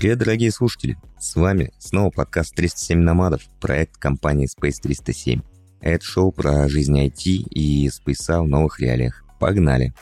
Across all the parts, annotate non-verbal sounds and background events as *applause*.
Привет, дорогие слушатели! С вами снова подкаст 307 Номадов, проект компании Space 307. Это шоу про жизнь IT и спейса в новых реалиях. Погнали!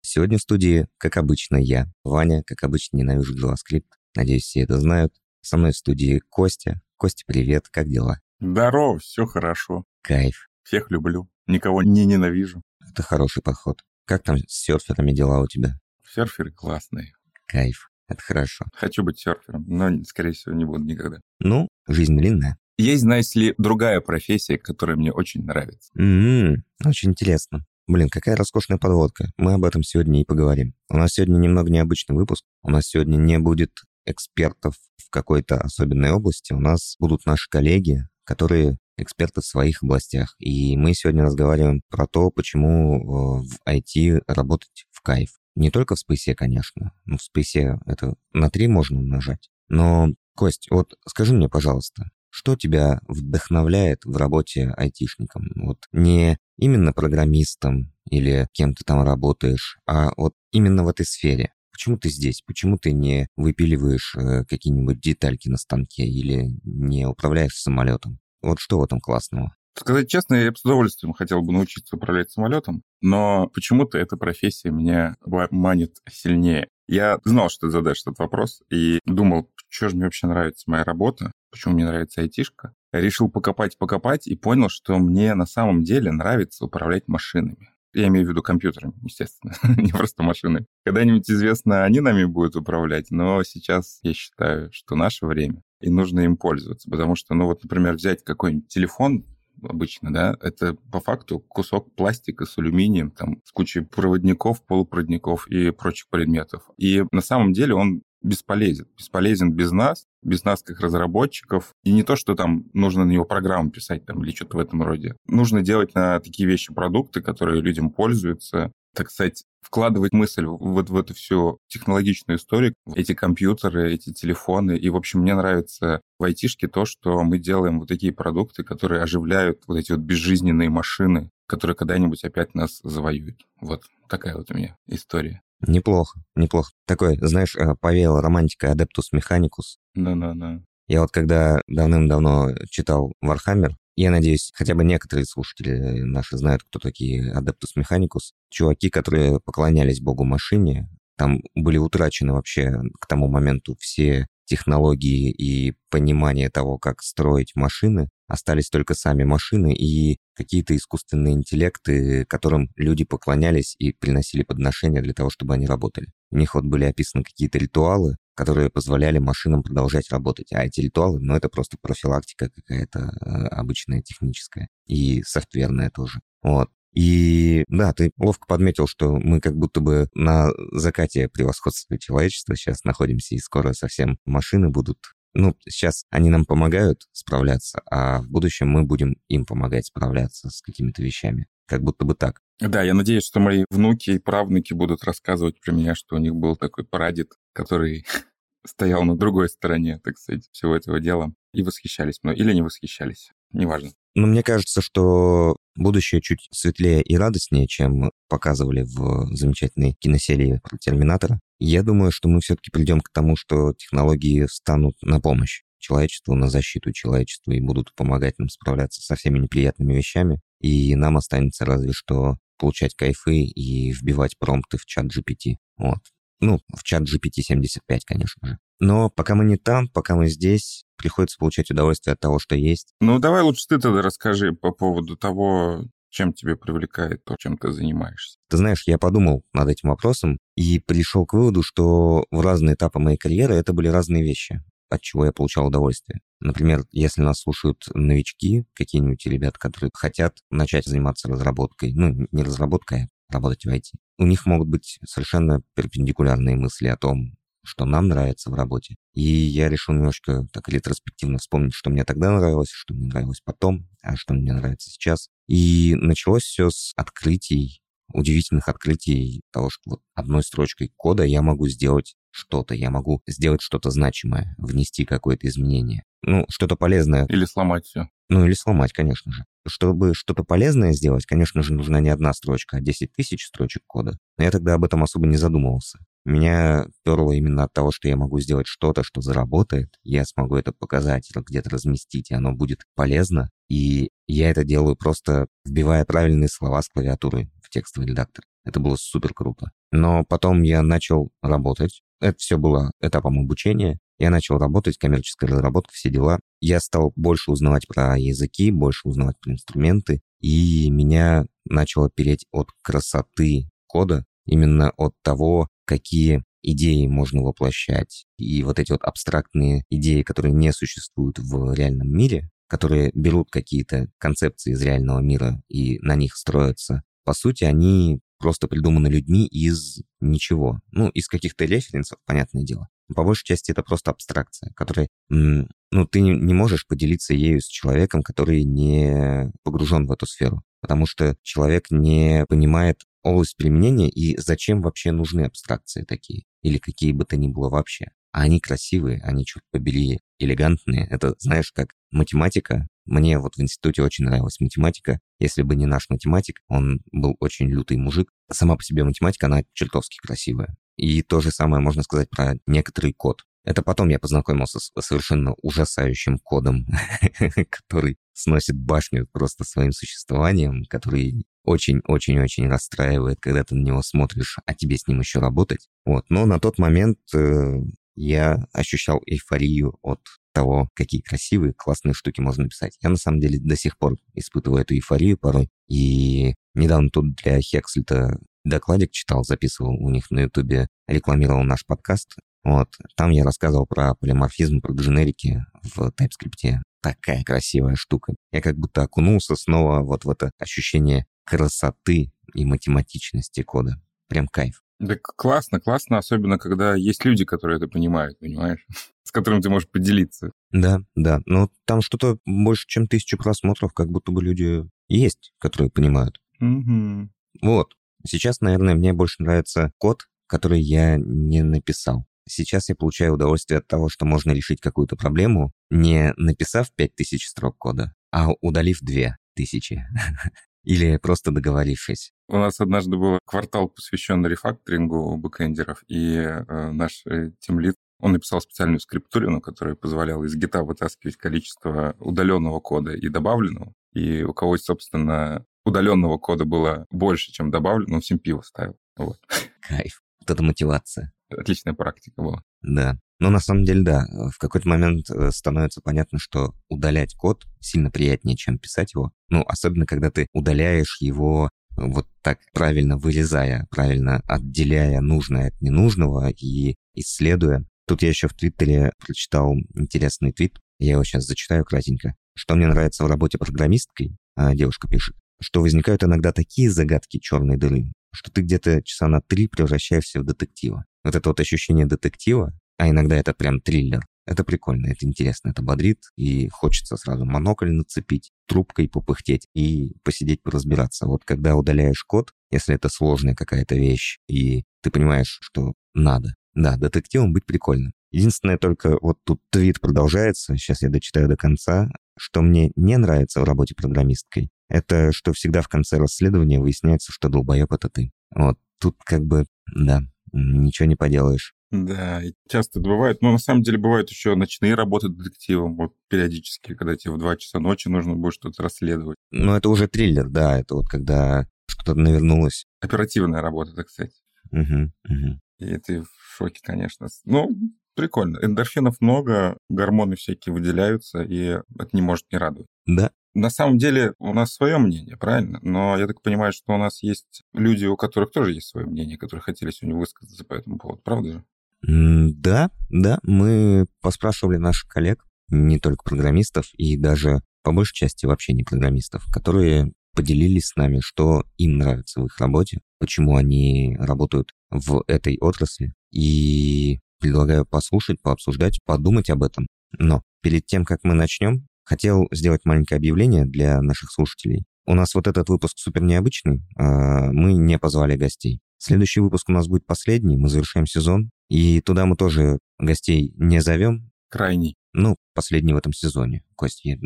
Сегодня в студии, как обычно, я, Ваня, как обычно, ненавижу JavaScript. Надеюсь, все это знают. Со мной в студии Костя. Костя, привет, как дела? Здорово, все хорошо. Кайф. Всех люблю. Никого не ненавижу. Это хороший подход. Как там с серферами дела у тебя? Серферы классные. Кайф. Это хорошо. Хочу быть серфером, но, скорее всего, не буду никогда. Ну, жизнь длинная. Есть, знаете ли, другая профессия, которая мне очень нравится. М-м, очень интересно. Блин, какая роскошная подводка. Мы об этом сегодня и поговорим. У нас сегодня немного необычный выпуск. У нас сегодня не будет экспертов в какой-то особенной области. У нас будут наши коллеги, которые эксперты в своих областях. И мы сегодня разговариваем про то, почему э, в IT работать в кайф. Не только в спейсе, конечно. Ну, в спейсе это на три можно умножать. Но, Кость, вот скажи мне, пожалуйста, что тебя вдохновляет в работе айтишником? Вот не именно программистом или кем ты там работаешь, а вот именно в этой сфере. Почему ты здесь? Почему ты не выпиливаешь э, какие-нибудь детальки на станке или не управляешь самолетом? Вот что в этом классного? Сказать честно, я бы с удовольствием хотел бы научиться управлять самолетом, но почему-то эта профессия меня манит сильнее. Я знал, что ты задашь этот вопрос, и думал, что же мне вообще нравится моя работа, почему мне нравится айтишка. Решил покопать-покопать и понял, что мне на самом деле нравится управлять машинами. Я имею в виду компьютерами, естественно, *laughs* не просто машины. Когда-нибудь известно, они нами будут управлять, но сейчас я считаю, что наше время, и нужно им пользоваться, потому что, ну вот, например, взять какой-нибудь телефон, обычно, да, это по факту кусок пластика с алюминием, там, с кучей проводников, полупроводников и прочих предметов. И на самом деле он бесполезен. Бесполезен без нас, без нас как разработчиков. И не то, что там нужно на него программу писать там, или что-то в этом роде. Нужно делать на такие вещи продукты, которые людям пользуются. Так сказать, вкладывать мысль вот в эту всю технологичную историю, эти компьютеры, эти телефоны. И, в общем, мне нравится в айтишке то, что мы делаем вот такие продукты, которые оживляют вот эти вот безжизненные машины, которые когда-нибудь опять нас завоюют. Вот такая вот у меня история. Неплохо, неплохо. Такой, знаешь, э, повеял романтика Adeptus Mechanicus. Да-да-да. Я вот когда давным-давно читал Warhammer, я надеюсь, хотя бы некоторые слушатели наши знают, кто такие Adeptus Mechanicus. Чуваки, которые поклонялись богу машине, там были утрачены вообще к тому моменту все технологии и понимание того, как строить машины. Остались только сами машины и какие-то искусственные интеллекты, которым люди поклонялись и приносили подношения для того, чтобы они работали. У них вот были описаны какие-то ритуалы, которые позволяли машинам продолжать работать. А эти ритуалы, ну, это просто профилактика какая-то э, обычная техническая и софтверная тоже. Вот. И да, ты ловко подметил, что мы как будто бы на закате превосходства человечества сейчас находимся, и скоро совсем машины будут ну, сейчас они нам помогают справляться, а в будущем мы будем им помогать справляться с какими-то вещами. Как будто бы так. Да, я надеюсь, что мои внуки и правнуки будут рассказывать про меня, что у них был такой прадед, который *laughs* стоял на другой стороне, так сказать, всего этого дела, и восхищались мной, или не восхищались, неважно. Но мне кажется, что будущее чуть светлее и радостнее, чем показывали в замечательной киносерии про Терминатора. Я думаю, что мы все-таки придем к тому, что технологии станут на помощь человечеству, на защиту человечества и будут помогать нам справляться со всеми неприятными вещами. И нам останется разве что получать кайфы и вбивать промпты в чат GPT. Вот. Ну, в чат GPT-75, конечно же. Но пока мы не там, пока мы здесь, приходится получать удовольствие от того, что есть. Ну, давай лучше ты тогда расскажи по поводу того, чем тебе привлекает то, чем ты занимаешься. Ты знаешь, я подумал над этим вопросом и пришел к выводу, что в разные этапы моей карьеры это были разные вещи, от чего я получал удовольствие. Например, если нас слушают новички, какие-нибудь ребята, которые хотят начать заниматься разработкой, ну, не разработкой, а работать в IT, у них могут быть совершенно перпендикулярные мысли о том, что нам нравится в работе. И я решил немножко так ретроспективно вспомнить, что мне тогда нравилось, что мне нравилось потом, а что мне нравится сейчас. И началось все с открытий, удивительных открытий того, что вот одной строчкой кода я могу сделать что-то, я могу сделать что-то значимое, внести какое-то изменение. Ну, что-то полезное. Или сломать все. Ну, или сломать, конечно же. Чтобы что-то полезное сделать, конечно же, нужна не одна строчка, а 10 тысяч строчек кода. Но я тогда об этом особо не задумывался. Меня перло именно от того, что я могу сделать что-то, что заработает, я смогу это показать, где-то разместить, и оно будет полезно. И я это делаю просто вбивая правильные слова с клавиатуры в текстовый редактор. Это было супер круто. Но потом я начал работать. Это все было этапом обучения. Я начал работать, коммерческая разработка, все дела. Я стал больше узнавать про языки, больше узнавать про инструменты. И меня начало переть от красоты кода, именно от того, какие идеи можно воплощать. И вот эти вот абстрактные идеи, которые не существуют в реальном мире, которые берут какие-то концепции из реального мира и на них строятся, по сути, они просто придуманы людьми из ничего. Ну, из каких-то референсов, понятное дело. По большей части это просто абстракция, которая... Ну, ты не можешь поделиться ею с человеком, который не погружен в эту сферу. Потому что человек не понимает область применения и зачем вообще нужны абстракции такие, или какие бы то ни было вообще. А они красивые, они, черт побери, элегантные. Это, знаешь, как математика. Мне вот в институте очень нравилась математика. Если бы не наш математик, он был очень лютый мужик. Сама по себе математика, она чертовски красивая. И то же самое можно сказать про некоторый код. Это потом я познакомился с совершенно ужасающим кодом, *laughs* который сносит башню просто своим существованием, который очень-очень-очень расстраивает, когда ты на него смотришь, а тебе с ним еще работать. Вот. Но на тот момент э, я ощущал эйфорию от того, какие красивые, классные штуки можно писать. Я на самом деле до сих пор испытываю эту эйфорию порой. И недавно тут для Хекслита докладик читал, записывал у них на ютубе, рекламировал наш подкаст. Вот. Там я рассказывал про полиморфизм, про дженерики в TypeScript. Такая красивая штука. Я как будто окунулся снова вот в это ощущение красоты и математичности кода. Прям кайф. Да классно, классно, особенно когда есть люди, которые это понимают, понимаешь? *laughs* С которым ты можешь поделиться. Да, да. Но там что-то больше, чем тысячу просмотров, как будто бы люди есть, которые понимают. Угу. Вот. Сейчас, наверное, мне больше нравится код, который я не написал. Сейчас я получаю удовольствие от того, что можно решить какую-то проблему, не написав 5000 строк кода, а удалив 2000. *laughs* Или просто договорившись? У нас однажды был квартал, посвященный рефакторингу бэкэндеров, и э, наш э, тимлит он написал специальную скриптурину, которая позволяла из гита вытаскивать количество удаленного кода и добавленного. И у кого, собственно, удаленного кода было больше, чем добавленного, он всем пиво ставил. Вот. Кайф. Вот это мотивация. Отличная практика была. Да. Но на самом деле, да, в какой-то момент э, становится понятно, что удалять код сильно приятнее, чем писать его. Ну, особенно, когда ты удаляешь его э, вот так правильно вырезая, правильно отделяя нужное от ненужного и исследуя. Тут я еще в Твиттере прочитал интересный твит, я его сейчас зачитаю кратенько. Что мне нравится в работе программисткой, а девушка пишет, что возникают иногда такие загадки черной дыры, что ты где-то часа на три превращаешься в детектива. Вот это вот ощущение детектива, а иногда это прям триллер. Это прикольно, это интересно, это бодрит, и хочется сразу монокль нацепить, трубкой попыхтеть и посидеть, поразбираться. Вот когда удаляешь код, если это сложная какая-то вещь, и ты понимаешь, что надо. Да, детективом быть прикольно. Единственное только, вот тут твит продолжается, сейчас я дочитаю до конца, что мне не нравится в работе программисткой, это что всегда в конце расследования выясняется, что долбоеб это ты. Вот тут как бы, да, ничего не поделаешь. Да, и часто это бывает. Но на самом деле бывают еще ночные работы детективом, вот периодически, когда тебе в 2 часа ночи нужно будет что-то расследовать. Ну, это уже триллер, да, это вот когда что-то навернулось. Оперативная работа, так сказать. Угу, угу. И ты в шоке, конечно. Ну, прикольно. Эндорфинов много, гормоны всякие выделяются, и это не может не радовать. Да. На самом деле у нас свое мнение, правильно? Но я так понимаю, что у нас есть люди, у которых тоже есть свое мнение, которые хотели сегодня высказаться по этому поводу, правда же? Да, да, мы поспрашивали наших коллег, не только программистов, и даже по большей части вообще не программистов, которые поделились с нами, что им нравится в их работе, почему они работают в этой отрасли. И предлагаю послушать, пообсуждать, подумать об этом. Но перед тем, как мы начнем, хотел сделать маленькое объявление для наших слушателей. У нас вот этот выпуск супер необычный, а мы не позвали гостей. Следующий выпуск у нас будет последний, мы завершаем сезон, и туда мы тоже гостей не зовем. Крайний. Ну, последний в этом сезоне. Кость, я,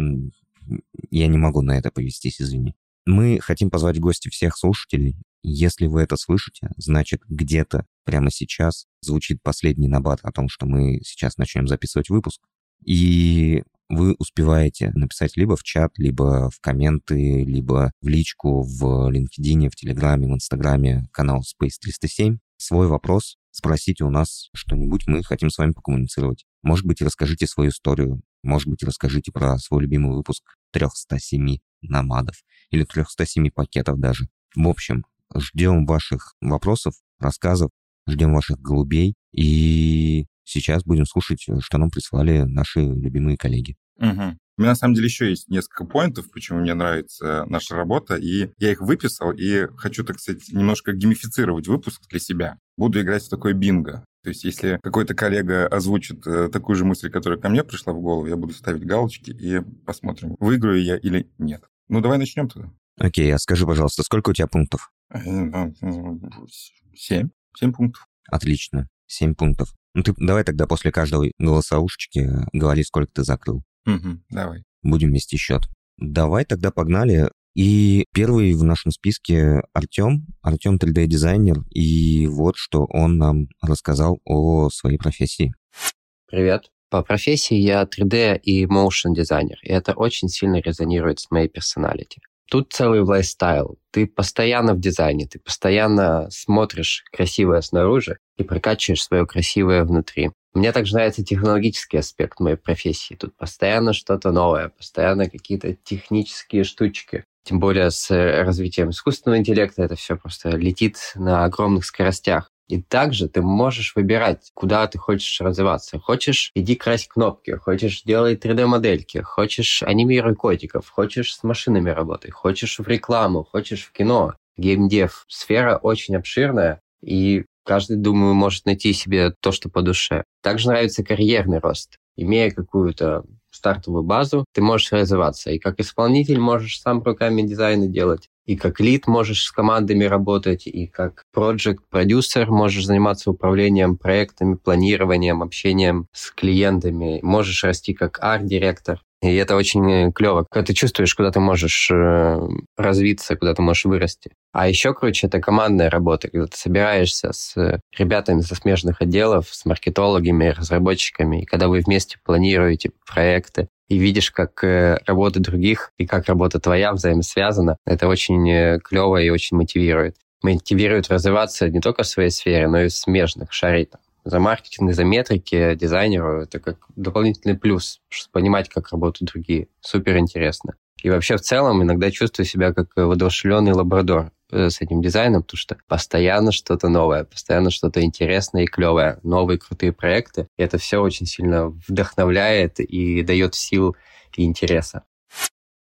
я не могу на это повестись, извини. Мы хотим позвать в гости всех слушателей. Если вы это слышите, значит, где-то прямо сейчас звучит последний набат о том, что мы сейчас начнем записывать выпуск. И вы успеваете написать либо в чат, либо в комменты, либо в личку в LinkedIn, в Телеграме, в Инстаграме, канал Space 307 свой вопрос, спросите у нас что-нибудь, мы хотим с вами покоммуницировать. Может быть, расскажите свою историю, может быть, расскажите про свой любимый выпуск 307 намадов или 307 пакетов даже. В общем, ждем ваших вопросов, рассказов, ждем ваших голубей и сейчас будем слушать, что нам прислали наши любимые коллеги. Угу. У меня на самом деле еще есть несколько поинтов, почему мне нравится наша работа, и я их выписал, и хочу, так сказать, немножко геймифицировать выпуск для себя. Буду играть в такое бинго. То есть, если какой-то коллега озвучит э, такую же мысль, которая ко мне пришла в голову, я буду ставить галочки и посмотрим, выиграю я или нет. Ну, давай начнем тогда. Окей, а скажи, пожалуйста, сколько у тебя пунктов? Э, семь. Семь пунктов. Отлично. Семь пунктов. Ну, ты давай тогда после каждой голосовушечки говори, сколько ты закрыл. Угу, давай. Будем вести счет. Давай тогда погнали. И первый в нашем списке Артем. Артем 3D-дизайнер. И вот что он нам рассказал о своей профессии. Привет. По профессии я 3D и motion дизайнер, и это очень сильно резонирует с моей персоналити. Тут целый лайфстайл. Ты постоянно в дизайне, ты постоянно смотришь красивое снаружи и прокачиваешь свое красивое внутри. Мне также нравится технологический аспект моей профессии. Тут постоянно что-то новое, постоянно какие-то технические штучки. Тем более с развитием искусственного интеллекта это все просто летит на огромных скоростях. И также ты можешь выбирать, куда ты хочешь развиваться. Хочешь, иди крась кнопки. Хочешь, делай 3D-модельки. Хочешь, анимируй котиков. Хочешь, с машинами работай. Хочешь, в рекламу. Хочешь, в кино. Геймдев. Сфера очень обширная. И каждый, думаю, может найти себе то, что по душе. Также нравится карьерный рост. Имея какую-то стартовую базу, ты можешь развиваться. И как исполнитель можешь сам руками дизайны делать, и как лид можешь с командами работать, и как project продюсер можешь заниматься управлением проектами, планированием, общением с клиентами. Можешь расти как арт-директор. И это очень э, клево, когда ты чувствуешь, куда ты можешь э, развиться, куда ты можешь вырасти. А еще круче это командная работа, когда ты собираешься с ребятами со смежных отделов, с маркетологами, разработчиками, и когда вы вместе планируете проекты, и видишь, как э, работа других и как работа твоя взаимосвязана, это очень клево и очень мотивирует. Мотивирует развиваться не только в своей сфере, но и в смежных, шарить за маркетинг, за метрики дизайнеру это как дополнительный плюс, понимать, как работают другие. Супер интересно. И вообще в целом иногда чувствую себя как воодушевленный лабрадор э, с этим дизайном, потому что постоянно что-то новое, постоянно что-то интересное и клевое, новые крутые проекты. И это все очень сильно вдохновляет и дает сил и интереса.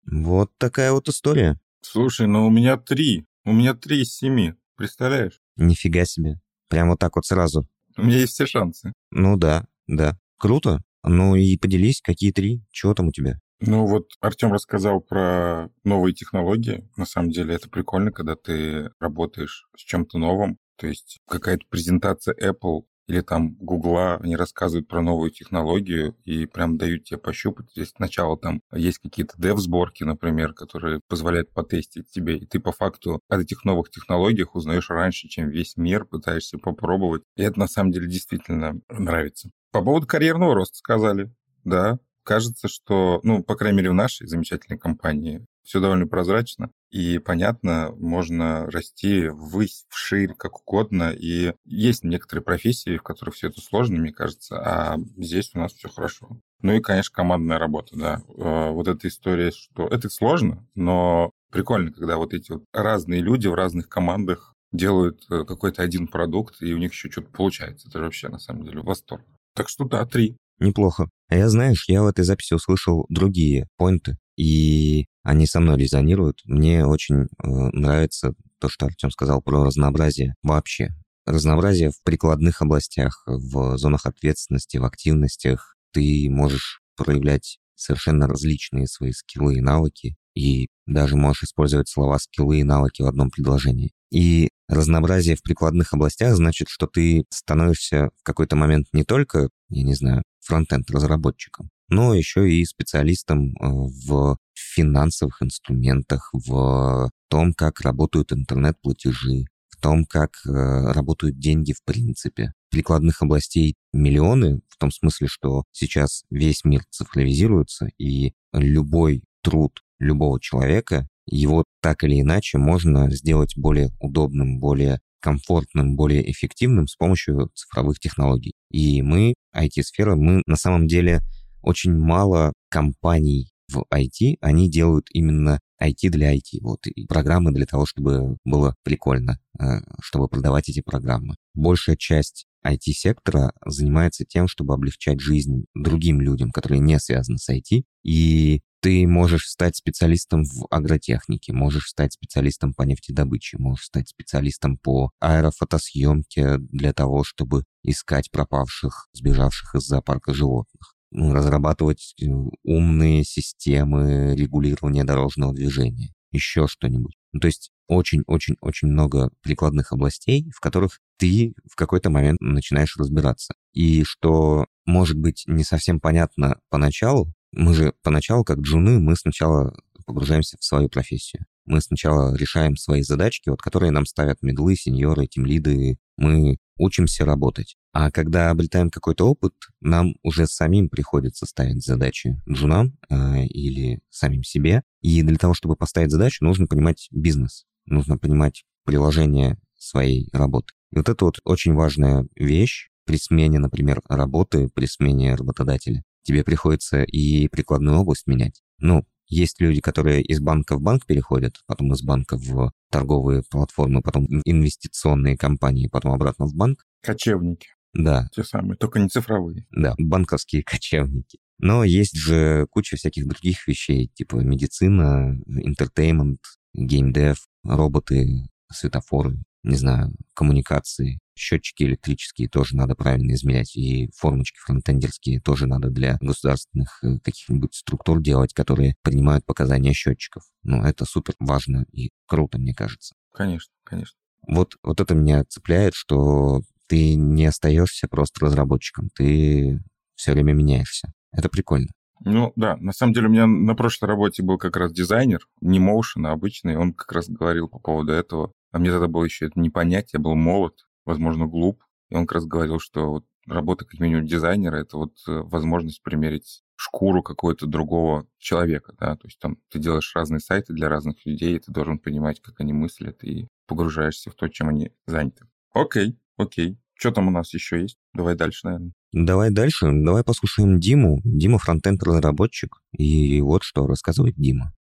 Вот такая вот история. Слушай, ну у меня три. У меня три из семи. Представляешь? Нифига себе. Прям вот так вот сразу. У меня есть все шансы. Ну да, да. Круто. Ну и поделись, какие три? Чего там у тебя? Ну вот Артем рассказал про новые технологии. На самом деле это прикольно, когда ты работаешь с чем-то новым. То есть какая-то презентация Apple или там Гугла, они рассказывают про новую технологию и прям дают тебе пощупать. Здесь сначала там есть какие-то дев-сборки, например, которые позволяют потестить тебе, и ты по факту о этих новых технологиях узнаешь раньше, чем весь мир, пытаешься попробовать. И это на самом деле действительно нравится. По поводу карьерного роста сказали. Да, кажется, что, ну, по крайней мере, в нашей замечательной компании все довольно прозрачно и понятно, можно расти ввысь, вширь, как угодно. И есть некоторые профессии, в которых все это сложно, мне кажется, а здесь у нас все хорошо. Ну и, конечно, командная работа, да. Э, вот эта история, что это сложно, но прикольно, когда вот эти вот разные люди в разных командах делают э, какой-то один продукт, и у них еще что-то получается. Это вообще, на самом деле, восторг. Так что да, три. Неплохо. А я, знаешь, я в этой записи услышал другие поинты, и они со мной резонируют. Мне очень э, нравится то, что Артем сказал про разнообразие вообще. Разнообразие в прикладных областях, в зонах ответственности, в активностях. Ты можешь проявлять совершенно различные свои скиллы и навыки, и даже можешь использовать слова скиллы и навыки в одном предложении. И разнообразие в прикладных областях значит, что ты становишься в какой-то момент не только, я не знаю, фронтенд разработчиком, но еще и специалистом э, в финансовых инструментах, в том, как работают интернет-платежи, в том, как э, работают деньги в принципе. Прикладных областей миллионы, в том смысле, что сейчас весь мир цифровизируется, и любой труд любого человека, его так или иначе можно сделать более удобным, более комфортным, более эффективным с помощью цифровых технологий. И мы, IT-сфера, мы на самом деле очень мало компаний в IT, они делают именно IT для IT. Вот, и программы для того, чтобы было прикольно, э, чтобы продавать эти программы. Большая часть IT-сектора занимается тем, чтобы облегчать жизнь другим людям, которые не связаны с IT, и ты можешь стать специалистом в агротехнике, можешь стать специалистом по нефтедобыче, можешь стать специалистом по аэрофотосъемке для того, чтобы искать пропавших, сбежавших из зоопарка животных разрабатывать э, умные системы регулирования дорожного движения, еще что-нибудь. Ну, то есть очень-очень-очень много прикладных областей, в которых ты в какой-то момент начинаешь разбираться. И что может быть не совсем понятно поначалу, мы же поначалу, как джуны, мы сначала погружаемся в свою профессию. Мы сначала решаем свои задачки, вот, которые нам ставят медлы, сеньоры, тимлиды. Мы учимся работать. А когда обретаем какой-то опыт, нам уже самим приходится ставить задачи джунам э, или самим себе. И для того, чтобы поставить задачу, нужно понимать бизнес, нужно понимать приложение своей работы. И вот это вот очень важная вещь при смене, например, работы, при смене работодателя тебе приходится и прикладную область менять. Ну, есть люди, которые из банка в банк переходят, потом из банка в торговые платформы, потом инвестиционные компании, потом обратно в банк. Кочевники. Да. Те самые, только не цифровые. Да, банковские *laughs* кочевники. Но есть же куча всяких других вещей, типа медицина, интертеймент, геймдев, роботы, светофоры, не знаю, коммуникации, счетчики электрические тоже надо правильно измерять, и формочки фронтендерские тоже надо для государственных э, каких-нибудь структур делать, которые принимают показания счетчиков. Ну, это супер важно и круто, мне кажется. Конечно, конечно. Вот, вот это меня цепляет, что ты не остаешься просто разработчиком, ты все время меняешься. Это прикольно. Ну да, на самом деле у меня на прошлой работе был как раз дизайнер, не моушен, а обычный, он как раз говорил по поводу этого. А мне тогда было еще это не понять, я был молод, возможно, глуп. И он как раз говорил, что вот работа как минимум дизайнера — это вот э, возможность примерить шкуру какого-то другого человека, да, то есть там ты делаешь разные сайты для разных людей, и ты должен понимать, как они мыслят, и погружаешься в то, чем они заняты. Окей, окей. Что там у нас еще есть? Давай дальше, наверное. Давай дальше. Давай послушаем Диму. Дима фронтенд разработчик. И вот что рассказывает Дима.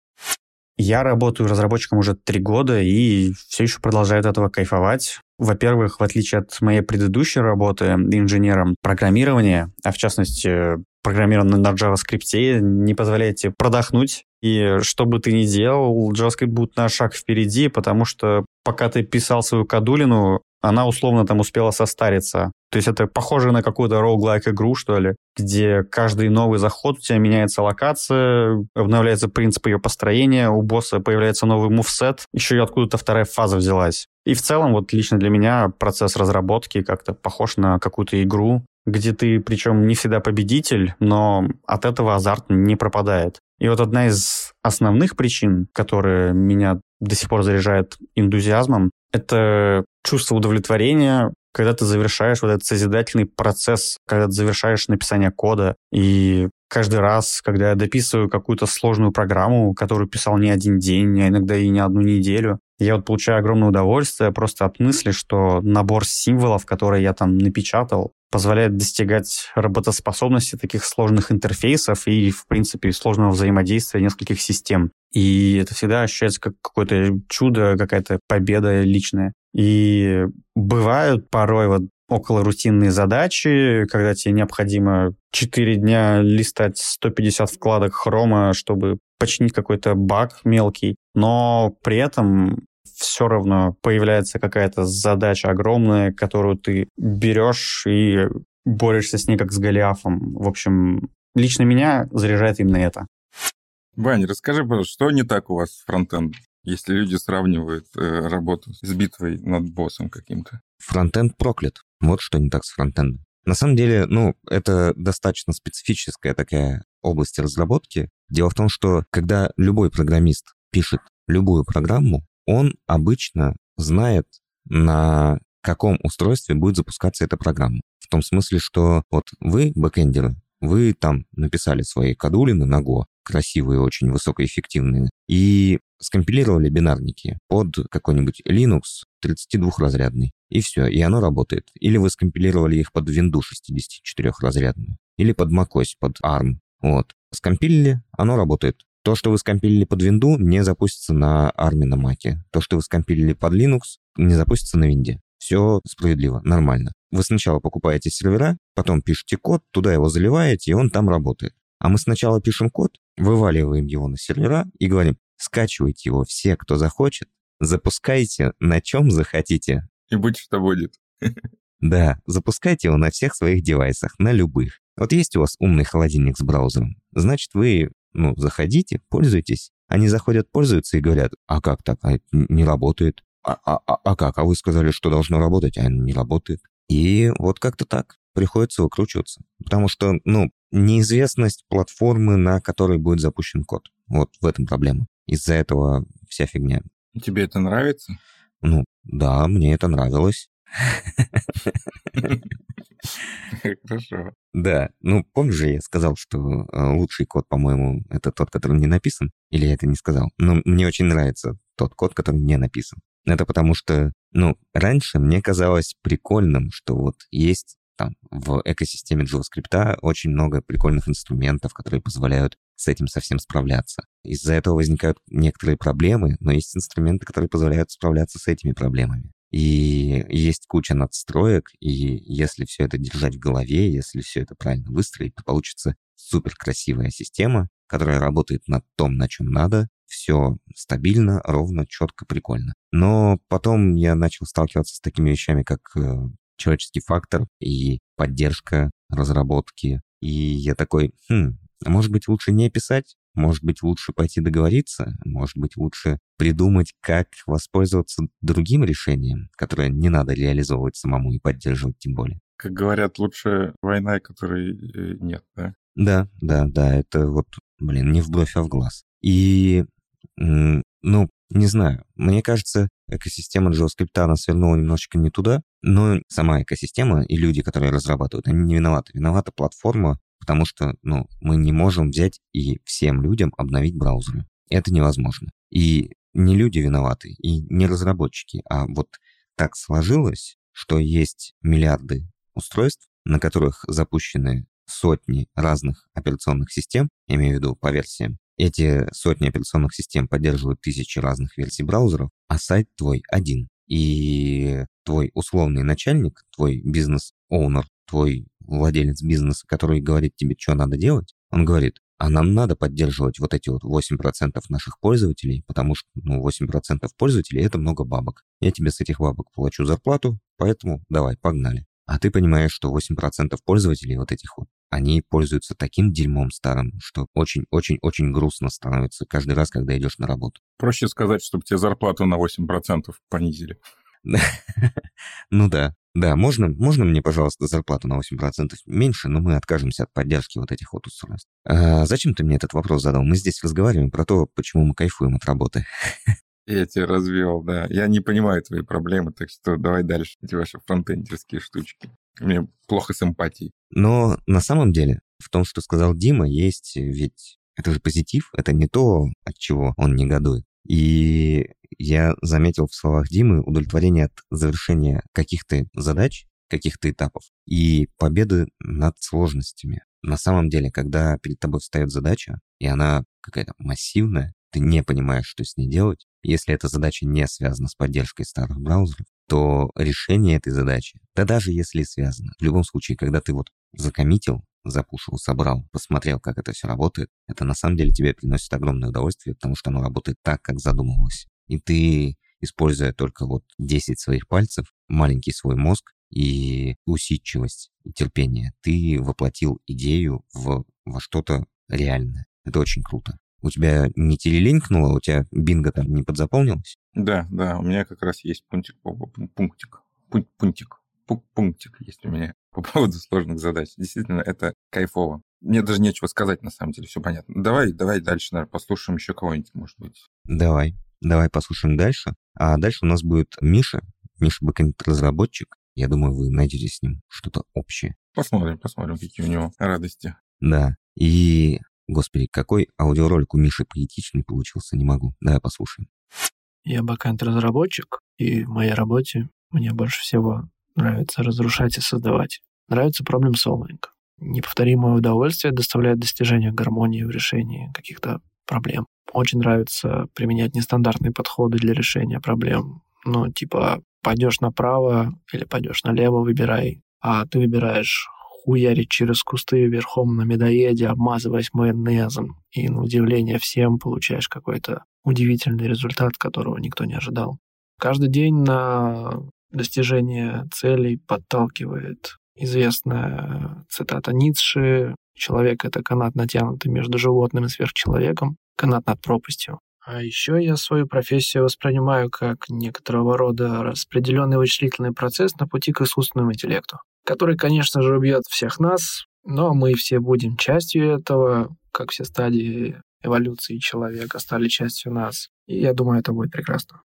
Я работаю разработчиком уже три года и все еще продолжаю от этого кайфовать. Во-первых, в отличие от моей предыдущей работы инженером программирования, а в частности программирование на JavaScript, не позволяет тебе продохнуть. И что бы ты ни делал, JavaScript будет на шаг впереди, потому что пока ты писал свою кадулину, она условно там успела состариться. То есть это похоже на какую-то roguelike игру, что ли, где каждый новый заход у тебя меняется локация, обновляется принцип ее построения, у босса появляется новый мувсет, еще и откуда-то вторая фаза взялась. И в целом, вот лично для меня процесс разработки как-то похож на какую-то игру, где ты, причем не всегда победитель, но от этого азарт не пропадает. И вот одна из основных причин, которая меня до сих пор заряжает энтузиазмом, это чувство удовлетворения, когда ты завершаешь вот этот созидательный процесс, когда ты завершаешь написание кода. И каждый раз, когда я дописываю какую-то сложную программу, которую писал не один день, а иногда и не одну неделю, я вот получаю огромное удовольствие просто от мысли, что набор символов, которые я там напечатал, позволяет достигать работоспособности таких сложных интерфейсов и, в принципе, сложного взаимодействия нескольких систем. И это всегда ощущается как какое-то чудо, какая-то победа личная. И бывают порой вот около рутинные задачи, когда тебе необходимо 4 дня листать 150 вкладок хрома, чтобы починить какой-то баг мелкий, но при этом все равно появляется какая-то задача огромная, которую ты берешь и борешься с ней как с Голиафом. В общем, лично меня заряжает именно это. Ваня, расскажи, пожалуйста, что не так у вас с фронтендом, если люди сравнивают э, работу с битвой над боссом каким-то? Фронтенд проклят. Вот что не так с фронтендом. На самом деле, ну, это достаточно специфическая такая область разработки. Дело в том, что когда любой программист пишет любую программу, он обычно знает, на каком устройстве будет запускаться эта программа. В том смысле, что вот вы, бэкэндеры, вы там написали свои кадулины на Go, красивые, очень высокоэффективные, и скомпилировали бинарники под какой-нибудь Linux 32-разрядный, и все, и оно работает. Или вы скомпилировали их под Windows 64-разрядную, или под macOS, под ARM. Вот. Скомпилили, оно работает. То, что вы скомпилили под Windows, не запустится на ARM на Mac. То, что вы скомпилили под Linux, не запустится на Винде. Все справедливо, нормально. Вы сначала покупаете сервера, потом пишете код, туда его заливаете, и он там работает. А мы сначала пишем код, вываливаем его на сервера и говорим, скачивайте его все, кто захочет, запускайте на чем захотите. И будь что будет. Да, запускайте его на всех своих девайсах, на любых. Вот есть у вас умный холодильник с браузером, значит, вы, ну, заходите, пользуйтесь. Они заходят, пользуются и говорят, а как так, а не работает. А, а, а, а как, а вы сказали, что должно работать, а не работает. И вот как-то так приходится выкручиваться. Потому что, ну, неизвестность платформы, на которой будет запущен код. Вот в этом проблема. Из-за этого вся фигня. Тебе это нравится? Ну, да, мне это нравилось. Хорошо. Да, ну помнишь же, я сказал, что э, лучший код, по-моему, это тот, который не написан? Или я это не сказал? Но мне очень нравится тот код, который не написан. Это потому что, ну, раньше мне казалось прикольным, что вот есть там в экосистеме JavaScript очень много прикольных инструментов, которые позволяют с этим совсем справляться. Из-за этого возникают некоторые проблемы, но есть инструменты, которые позволяют справляться с этими проблемами. И есть куча надстроек, и если все это держать в голове, если все это правильно выстроить, то получится супер красивая система, которая работает на том, на чем надо, все стабильно, ровно, четко, прикольно. Но потом я начал сталкиваться с такими вещами, как э, человеческий фактор и поддержка разработки. И я такой, хм, а может быть лучше не писать? Может быть лучше пойти договориться? Может быть лучше придумать, как воспользоваться другим решением, которое не надо реализовывать самому и поддерживать тем более? Как говорят, лучше война, которой э, нет, да? Да, да, да, это вот, блин, не в бровь, а в глаз. И, ну, не знаю, мне кажется, экосистема JavaScript, она свернула немножечко не туда, но сама экосистема и люди, которые разрабатывают, они не виноваты. Виновата платформа, потому что ну, мы не можем взять и всем людям обновить браузеры. Это невозможно. И не люди виноваты, и не разработчики, а вот так сложилось, что есть миллиарды устройств, на которых запущены сотни разных операционных систем, я имею в виду по версиям, эти сотни операционных систем поддерживают тысячи разных версий браузеров, а сайт твой один. И твой условный начальник, твой бизнес-оунер, твой владелец бизнеса, который говорит тебе, что надо делать, он говорит, а нам надо поддерживать вот эти вот 8% наших пользователей, потому что ну, 8% пользователей – это много бабок. Я тебе с этих бабок плачу зарплату, поэтому давай, погнали. А ты понимаешь, что 8% пользователей вот этих вот, они пользуются таким дерьмом старым, что очень-очень-очень грустно становится каждый раз, когда идешь на работу. Проще сказать, чтобы тебе зарплату на 8% понизили. *laughs* Ну да, да, можно, можно мне, пожалуйста, зарплату на 8% меньше, но мы откажемся от поддержки вот этих вот устройств. А зачем ты мне этот вопрос задал? Мы здесь разговариваем про то, почему мы кайфуем от работы. *laughs* Я тебя развел, да. Я не понимаю твои проблемы, так что давай дальше эти ваши фронтендерские штучки. Мне плохо с эмпатией. Но на самом деле в том, что сказал Дима, есть ведь это же позитив, это не то, от чего он негодует. И я заметил в словах Димы удовлетворение от завершения каких-то задач, каких-то этапов и победы над сложностями. На самом деле, когда перед тобой встает задача, и она какая-то массивная, ты не понимаешь, что с ней делать, если эта задача не связана с поддержкой старых браузеров, то решение этой задачи, да даже если связано, в любом случае, когда ты вот закоммитил, запушил, собрал, посмотрел, как это все работает, это на самом деле тебе приносит огромное удовольствие, потому что оно работает так, как задумывалось. И ты, используя только вот 10 своих пальцев, маленький свой мозг и усидчивость, и терпение, ты воплотил идею в, во что-то реальное. Это очень круто. У тебя не телелинкнуло, у тебя бинго там не подзаполнилось? Да, да, у меня как раз есть пунктик, пунктик, пунктик, пунктик есть у меня *laughs* по поводу сложных задач. Действительно, это кайфово. Мне даже нечего сказать, на самом деле, все понятно. Давай, давай дальше, наверное, послушаем еще кого-нибудь, может быть. Давай, давай послушаем дальше. А дальше у нас будет Миша. Миша бэкэнд-разработчик. Я думаю, вы найдете с ним что-то общее. Посмотрим, посмотрим, какие у него радости. Да. И, господи, какой аудиоролик у Миши поэтичный получился, не могу. Давай послушаем. Я бэкэнд-разработчик, и в моей работе мне больше всего нравится разрушать и создавать. Нравится проблем-солвинг. Неповторимое удовольствие доставляет достижение гармонии в решении каких-то проблем. Очень нравится применять нестандартные подходы для решения проблем. Ну, типа, пойдешь направо или пойдешь налево, выбирай. А ты выбираешь хуярить через кусты верхом на медоеде, обмазываясь майонезом. И на удивление всем получаешь какой-то удивительный результат, которого никто не ожидал. Каждый день на достижение целей подталкивает известная цитата Ницше «Человек — это канат, натянутый между животным и сверхчеловеком, канат над пропастью». А еще я свою профессию воспринимаю как некоторого рода распределенный вычислительный процесс на пути к искусственному интеллекту, который, конечно же, убьет всех нас, но мы все будем частью этого, как все стадии эволюции человека стали частью нас. И я думаю, это будет прекрасно.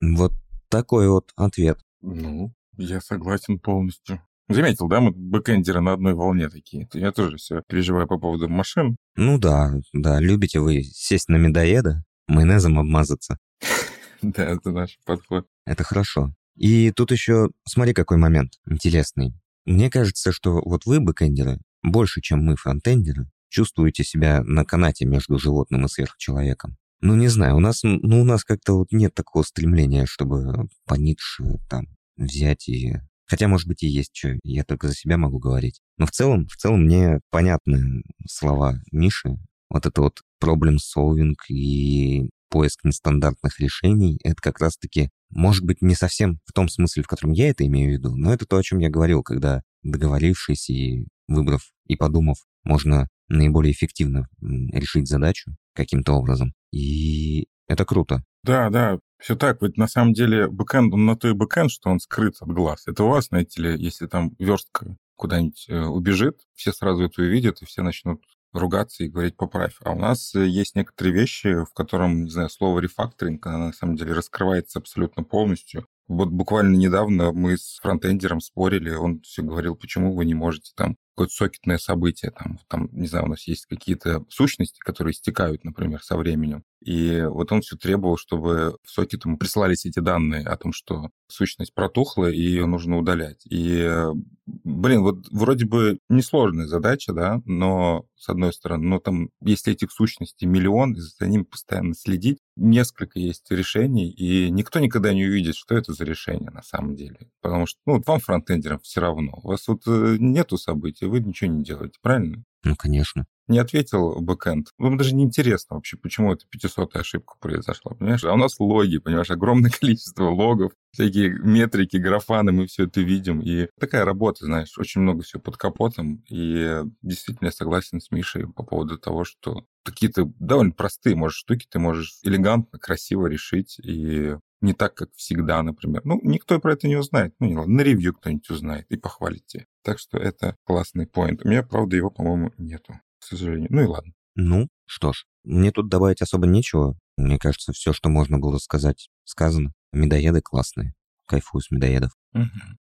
Вот такой вот ответ. Ну, я согласен полностью. Заметил, да, мы бэкэндеры на одной волне такие. Я тоже все переживаю по поводу машин. Ну да, да, любите вы сесть на медоеда, майонезом обмазаться. *laughs* Да, это наш подход. Это хорошо. И тут еще, смотри, какой момент интересный. Мне кажется, что вот вы, бэкэндеры, больше, чем мы, фронтендеры, чувствуете себя на канате между животным и сверхчеловеком. Ну, не знаю, у нас, ну, у нас как-то вот нет такого стремления, чтобы по Ницше там взять и... Хотя, может быть, и есть что, я только за себя могу говорить. Но в целом, в целом мне понятны слова Миши. Вот это вот проблем solving и поиск нестандартных решений, это как раз-таки, может быть, не совсем в том смысле, в котором я это имею в виду, но это то, о чем я говорил, когда договорившись и выбрав и подумав, можно наиболее эффективно решить задачу каким-то образом. И это круто. Да, да, все так. Ведь на самом деле бэкэнд, он на то и бэкэнд, что он скрыт от глаз. Это у вас, знаете ли, если там верстка куда-нибудь э, убежит, все сразу это увидят, и все начнут ругаться и говорить поправь. А у нас э, есть некоторые вещи, в котором, не знаю, слово рефакторинг, оно на самом деле раскрывается абсолютно полностью. Вот буквально недавно мы с фронтендером спорили, он все говорил, почему вы не можете там какое-то сокетное событие, там, там, не знаю, у нас есть какие-то сущности, которые истекают, например, со временем. И вот он все требовал, чтобы в сокет ему прислались эти данные о том, что сущность протухла, и ее нужно удалять. И, блин, вот вроде бы несложная задача, да, но, с одной стороны, но там, если этих сущностей миллион, за ним постоянно следить, несколько есть решений, и никто никогда не увидит, что это за решение на самом деле. Потому что, ну, вам, фронтендерам, все равно. У вас вот э, нету событий, вы ничего не делаете, правильно? Ну, конечно не ответил бэкэнд. Вам даже не интересно вообще, почему эта 500 ошибка произошла, понимаешь? А у нас логи, понимаешь, огромное *laughs* количество логов, всякие метрики, графаны, мы все это видим. И такая работа, знаешь, очень много всего под капотом. И действительно я согласен с Мишей по поводу того, что какие-то довольно простые, может, штуки ты можешь элегантно, красиво решить и не так, как всегда, например. Ну, никто про это не узнает. Ну, не ладно, на ревью кто-нибудь узнает и похвалит тебя. Так что это классный поинт. У меня, правда, его, по-моему, нету сожалению. Ну и ладно. Ну, что ж, мне тут добавить особо нечего. Мне кажется, все, что можно было сказать, сказано. Медоеды классные. Кайфую с медоедов. Угу.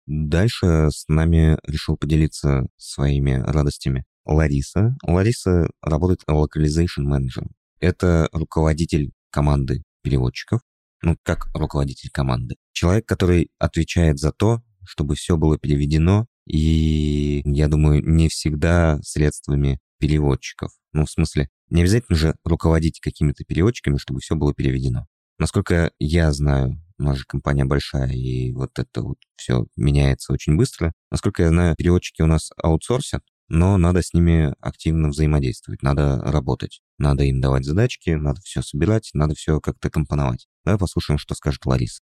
Дальше с нами решил поделиться своими радостями Лариса. Лариса работает localization менеджером. Это руководитель команды переводчиков. Ну, как руководитель команды. Человек, который отвечает за то, чтобы все было переведено, и, я думаю, не всегда средствами переводчиков. Ну, в смысле, не обязательно же руководить какими-то переводчиками, чтобы все было переведено. Насколько я знаю, у нас же компания большая, и вот это вот все меняется очень быстро. Насколько я знаю, переводчики у нас аутсорсят, но надо с ними активно взаимодействовать, надо работать. Надо им давать задачки, надо все собирать, надо все как-то компоновать. Давай послушаем, что скажет Лариса.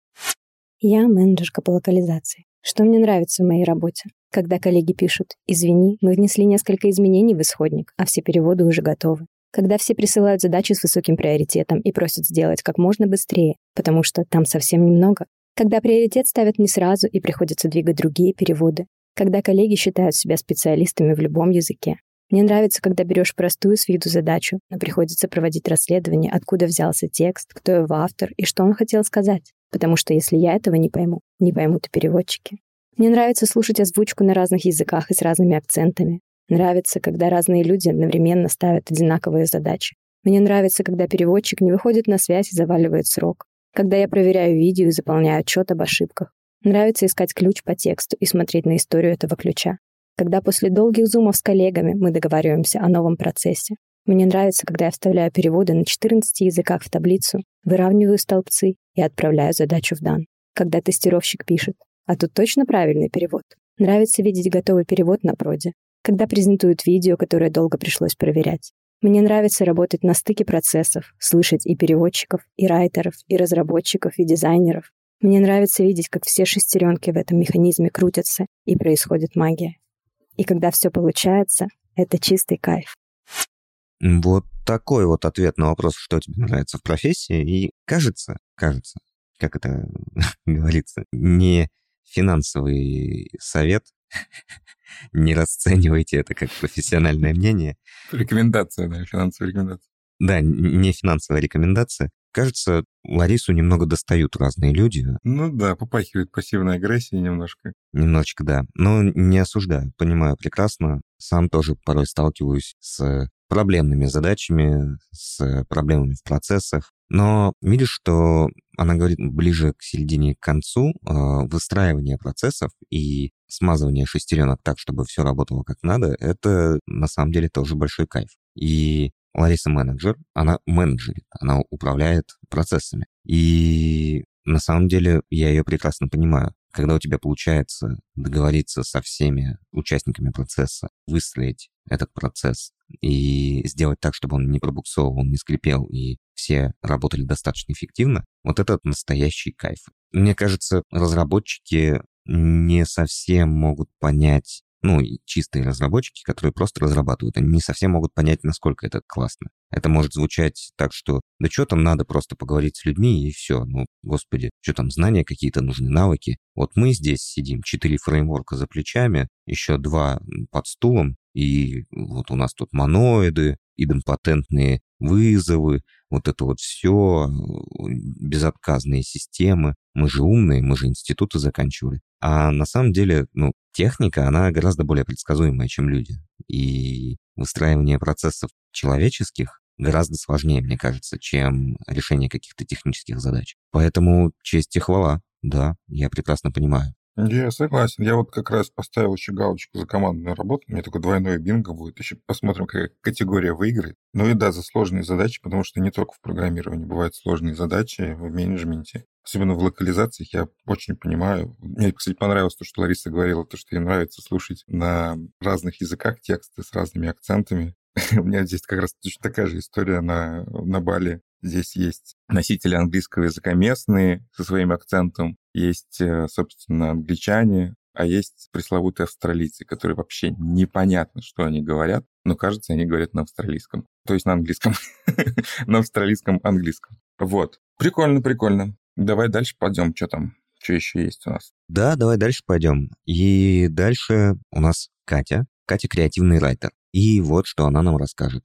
Я менеджерка по локализации. Что мне нравится в моей работе? Когда коллеги пишут «Извини, мы внесли несколько изменений в исходник, а все переводы уже готовы». Когда все присылают задачи с высоким приоритетом и просят сделать как можно быстрее, потому что там совсем немного. Когда приоритет ставят не сразу и приходится двигать другие переводы. Когда коллеги считают себя специалистами в любом языке. Мне нравится, когда берешь простую с виду задачу, но приходится проводить расследование, откуда взялся текст, кто его автор и что он хотел сказать. Потому что если я этого не пойму, не поймут и переводчики. Мне нравится слушать озвучку на разных языках и с разными акцентами. Нравится, когда разные люди одновременно ставят одинаковые задачи. Мне нравится, когда переводчик не выходит на связь и заваливает срок. Когда я проверяю видео и заполняю отчет об ошибках. Нравится искать ключ по тексту и смотреть на историю этого ключа. Когда после долгих зумов с коллегами мы договариваемся о новом процессе. Мне нравится, когда я вставляю переводы на 14 языках в таблицу, выравниваю столбцы и отправляю задачу в дан. Когда тестировщик пишет, а тут точно правильный перевод. Нравится видеть готовый перевод на проде когда презентуют видео, которое долго пришлось проверять. Мне нравится работать на стыке процессов, слышать и переводчиков, и райтеров, и разработчиков, и дизайнеров. Мне нравится видеть, как все шестеренки в этом механизме крутятся, и происходит магия. И когда все получается, это чистый кайф. Вот такой вот ответ на вопрос, что тебе нравится в профессии. И кажется, кажется, как это *laughs* говорится, не финансовый совет, *laughs* не расценивайте это как профессиональное мнение. Рекомендация, да, финансовая рекомендация. Да, не финансовая рекомендация. Кажется, Ларису немного достают разные люди. Ну да, попахивает пассивной агрессией немножко. Немножечко, да. Но не осуждаю, понимаю прекрасно. Сам тоже порой сталкиваюсь с проблемными задачами, с проблемами в процессах. Но видишь, что она говорит ближе к середине к концу, э, выстраивание процессов и смазывание шестеренок так, чтобы все работало как надо, это на самом деле тоже большой кайф. И Лариса менеджер, она менеджерит, она управляет процессами. И на самом деле я ее прекрасно понимаю. Когда у тебя получается договориться со всеми участниками процесса, выстроить этот процесс и сделать так, чтобы он не пробуксовывал, не скрипел, и все работали достаточно эффективно, вот это настоящий кайф. Мне кажется, разработчики не совсем могут понять, ну, чистые разработчики, которые просто разрабатывают, они не совсем могут понять, насколько это классно. Это может звучать так, что да что там надо просто поговорить с людьми и все. Ну, господи, что там, знания какие-то нужны, навыки. Вот мы здесь сидим, четыре фреймворка за плечами, еще два под стулом, и вот у нас тут моноиды, идемпотентные вызовы, вот это вот все, безотказные системы. Мы же умные, мы же институты заканчивали. А на самом деле, ну, техника, она гораздо более предсказуемая, чем люди. И выстраивание процессов человеческих гораздо сложнее, мне кажется, чем решение каких-то технических задач. Поэтому честь и хвала, да, я прекрасно понимаю. Я согласен. Я вот как раз поставил еще галочку за командную работу. У меня такое двойное бинго будет. Еще посмотрим, какая категория выиграет. Ну и да, за сложные задачи, потому что не только в программировании бывают сложные задачи в менеджменте. Особенно в локализациях я очень понимаю. Мне, кстати, понравилось то, что Лариса говорила, то, что ей нравится слушать на разных языках тексты с разными акцентами. *laughs* У меня здесь как раз точно такая же история на, на Бали. Здесь есть носители английского языка местные со своим акцентом, есть, э, собственно, англичане, а есть пресловутые австралийцы, которые вообще непонятно, что они говорят, но кажется, они говорят на австралийском. То есть на английском. *laughs* на австралийском английском. Вот. Прикольно, прикольно. Давай дальше пойдем. Что там? Что еще есть у нас? Да, давай дальше пойдем. И дальше у нас Катя. Катя креативный райтер. И вот что она нам расскажет.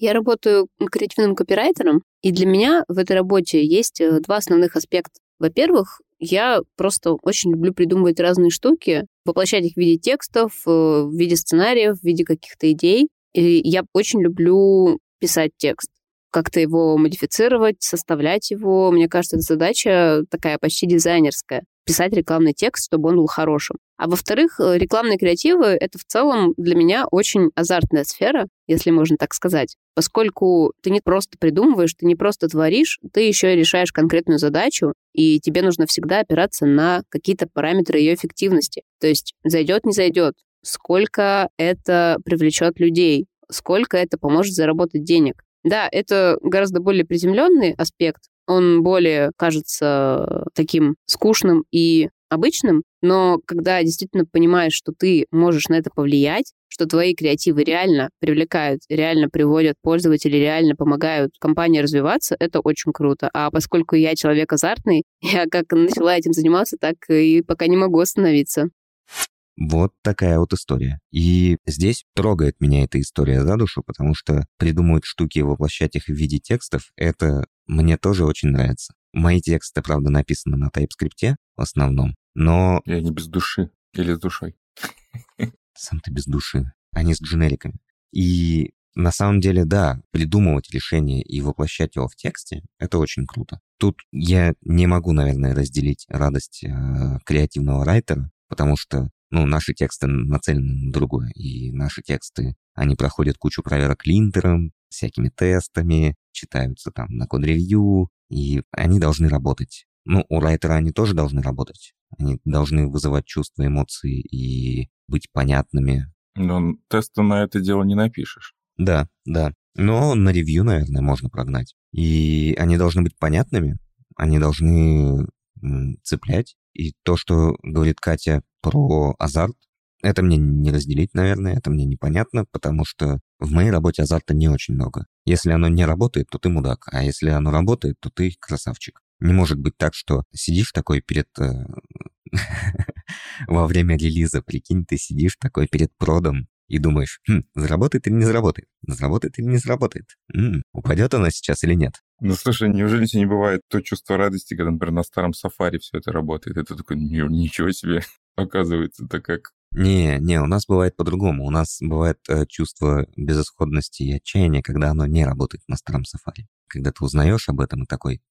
Я работаю креативным копирайтером, и для меня в этой работе есть э, два основных аспекта. Во-первых, я просто очень люблю придумывать разные штуки, воплощать их в виде текстов, э, в виде сценариев, в виде каких-то идей. И я очень люблю писать текст как-то его модифицировать, составлять его. Мне кажется, эта задача такая почти дизайнерская писать рекламный текст, чтобы он был хорошим. А во-вторых, э, рекламные креативы — это в целом для меня очень азартная сфера, если можно так сказать, поскольку ты не просто придумываешь, ты не просто творишь, ты еще и решаешь конкретную задачу, и тебе нужно всегда опираться на какие-то параметры ее эффективности. То есть зайдет, не зайдет, сколько это привлечет людей, сколько это поможет заработать денег. Да, это гораздо более приземленный аспект, он более кажется таким скучным и обычным, но когда действительно понимаешь, что ты можешь на это повлиять, что твои креативы реально привлекают, реально приводят пользователей, реально помогают компании развиваться, это очень круто. А поскольку я человек азартный, *laughs* я как начала этим заниматься, так и пока не могу остановиться. Вот такая вот история. И здесь трогает меня эта история за душу, потому что придумывать штуки и воплощать их в виде текстов, это мне тоже очень нравится. Мои тексты, правда, написаны на TypeScript в основном, но... И они без души. Или с душой. Сам ты без души. Они с дженериками. И на самом деле, да, придумывать решение и воплощать его в тексте — это очень круто. Тут я не могу, наверное, разделить радость э, креативного райтера, потому что, ну, наши тексты нацелены на другое, и наши тексты, они проходят кучу проверок линтером, всякими тестами, читаются там на код-ревью, и они должны работать. Ну, у райтера они тоже должны работать. Они должны вызывать чувства, эмоции и быть понятными. Но теста на это дело не напишешь. Да, да. Но на ревью, наверное, можно прогнать. И они должны быть понятными, они должны цеплять. И то, что говорит Катя про азарт, это мне не разделить, наверное, это мне непонятно, потому что в моей работе азарта не очень много. Если оно не работает, то ты мудак, а если оно работает, то ты красавчик. Не может быть так, что сидишь такой перед... Э, *laughs* во время релиза, прикинь, ты сидишь такой перед продом и думаешь, хм, заработает или не заработает? Заработает или не заработает? М-м, упадет она сейчас или нет? Ну, слушай, неужели тебе не бывает то чувство радости, когда, например, на старом сафари все это работает? Это такой, ничего себе, *laughs* оказывается, это как не, не, у нас бывает по-другому. У нас бывает э, чувство безысходности и отчаяния, когда оно не работает на старом сафари. Когда ты узнаешь об этом и такой,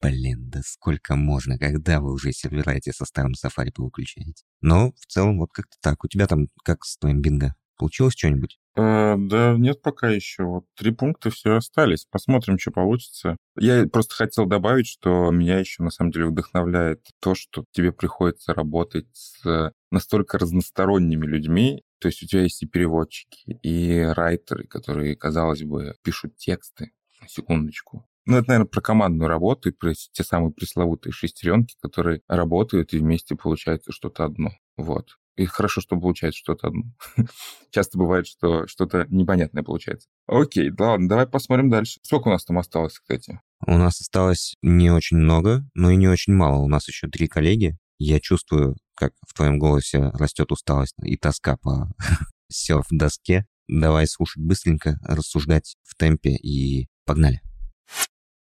блин, да сколько можно, когда вы уже сервера со старым сафари повыключаете. Но в целом вот как-то так. У тебя там как с твоим бинго? Получилось что-нибудь? Э, да нет пока еще. Вот три пункта все остались. Посмотрим, что получится. Я просто хотел добавить, что меня еще на самом деле вдохновляет то, что тебе приходится работать с настолько разносторонними людьми. То есть у тебя есть и переводчики, и райтеры, которые, казалось бы, пишут тексты. Секундочку. Ну, это, наверное, про командную работу и про те самые пресловутые шестеренки, которые работают и вместе получается что-то одно. Вот. И хорошо, что получается что-то одно. *laughs* Часто бывает, что что-то непонятное получается. Окей, ладно, давай посмотрим дальше. Сколько у нас там осталось, кстати? У нас осталось не очень много, но и не очень мало. У нас еще три коллеги. Я чувствую, как в твоем голосе растет усталость и тоска по *laughs* серф-доске. Давай слушать быстренько, рассуждать в темпе и погнали.